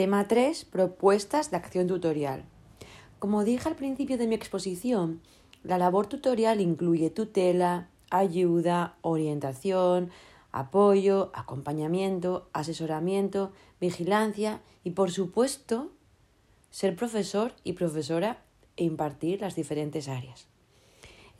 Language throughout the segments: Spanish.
Tema 3. Propuestas de acción tutorial. Como dije al principio de mi exposición, la labor tutorial incluye tutela, ayuda, orientación, apoyo, acompañamiento, asesoramiento, vigilancia y, por supuesto, ser profesor y profesora e impartir las diferentes áreas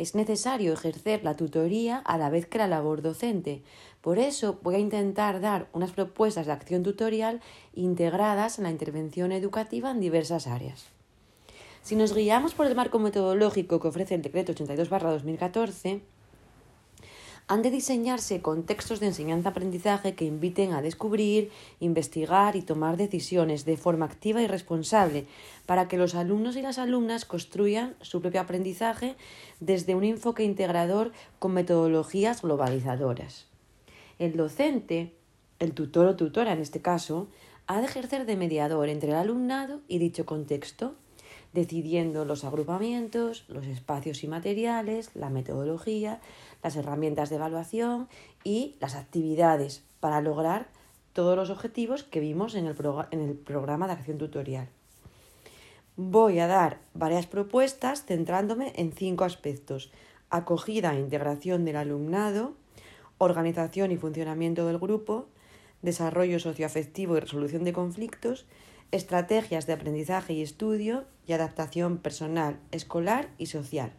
es necesario ejercer la tutoría a la vez que la labor docente. Por eso voy a intentar dar unas propuestas de acción tutorial integradas en la intervención educativa en diversas áreas. Si nos guiamos por el marco metodológico que ofrece el Decreto 82-2014, han de diseñarse contextos de enseñanza-aprendizaje que inviten a descubrir, investigar y tomar decisiones de forma activa y responsable para que los alumnos y las alumnas construyan su propio aprendizaje desde un enfoque integrador con metodologías globalizadoras. El docente, el tutor o tutora en este caso, ha de ejercer de mediador entre el alumnado y dicho contexto decidiendo los agrupamientos, los espacios y materiales, la metodología, las herramientas de evaluación y las actividades para lograr todos los objetivos que vimos en el, en el programa de acción tutorial. Voy a dar varias propuestas centrándome en cinco aspectos. Acogida e integración del alumnado, organización y funcionamiento del grupo, desarrollo socioafectivo y resolución de conflictos, estrategias de aprendizaje y estudio y adaptación personal, escolar y social.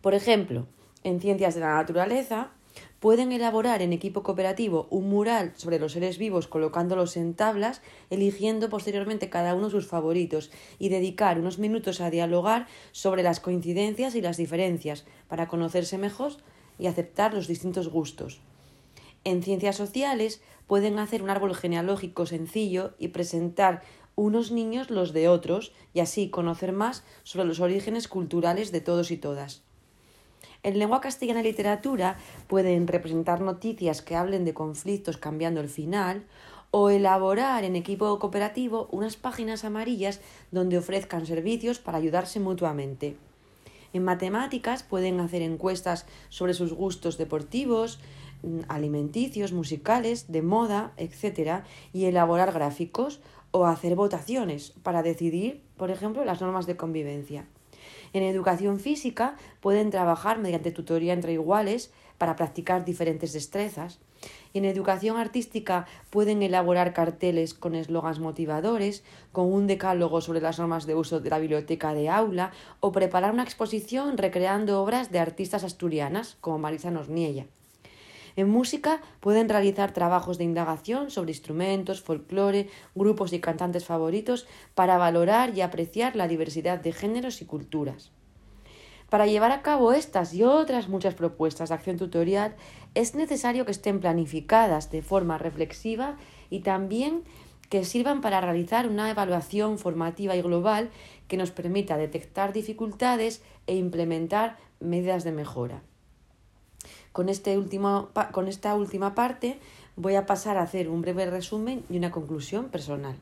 Por ejemplo, en ciencias de la naturaleza, pueden elaborar en equipo cooperativo un mural sobre los seres vivos colocándolos en tablas, eligiendo posteriormente cada uno sus favoritos y dedicar unos minutos a dialogar sobre las coincidencias y las diferencias para conocerse mejor y aceptar los distintos gustos. En ciencias sociales pueden hacer un árbol genealógico sencillo y presentar unos niños los de otros y así conocer más sobre los orígenes culturales de todos y todas. En lengua castellana y literatura pueden representar noticias que hablen de conflictos cambiando el final o elaborar en equipo cooperativo unas páginas amarillas donde ofrezcan servicios para ayudarse mutuamente. En matemáticas pueden hacer encuestas sobre sus gustos deportivos, mm, alimenticios, musicales, de moda, etc. y elaborar gráficos o hacer votaciones para decidir, por ejemplo, las normas de convivencia. En educación física pueden trabajar mediante tutoría entre iguales para practicar diferentes destrezas. En educación artística pueden elaborar carteles con eslogans motivadores, con un decálogo sobre las normas de uso de la biblioteca de aula o preparar una exposición recreando obras de artistas asturianas como Marisa Nosniella. En música pueden realizar trabajos de indagación sobre instrumentos, folclore, grupos y cantantes favoritos para valorar y apreciar la diversidad de géneros y culturas. Para llevar a cabo estas y otras muchas propuestas de acción tutorial es necesario que estén planificadas de forma reflexiva y también que sirvan para realizar una evaluación formativa y global que nos permita detectar dificultades e implementar medidas de mejora. Con, este último, con esta última parte voy a pasar a hacer un breve resumen y una conclusión personal.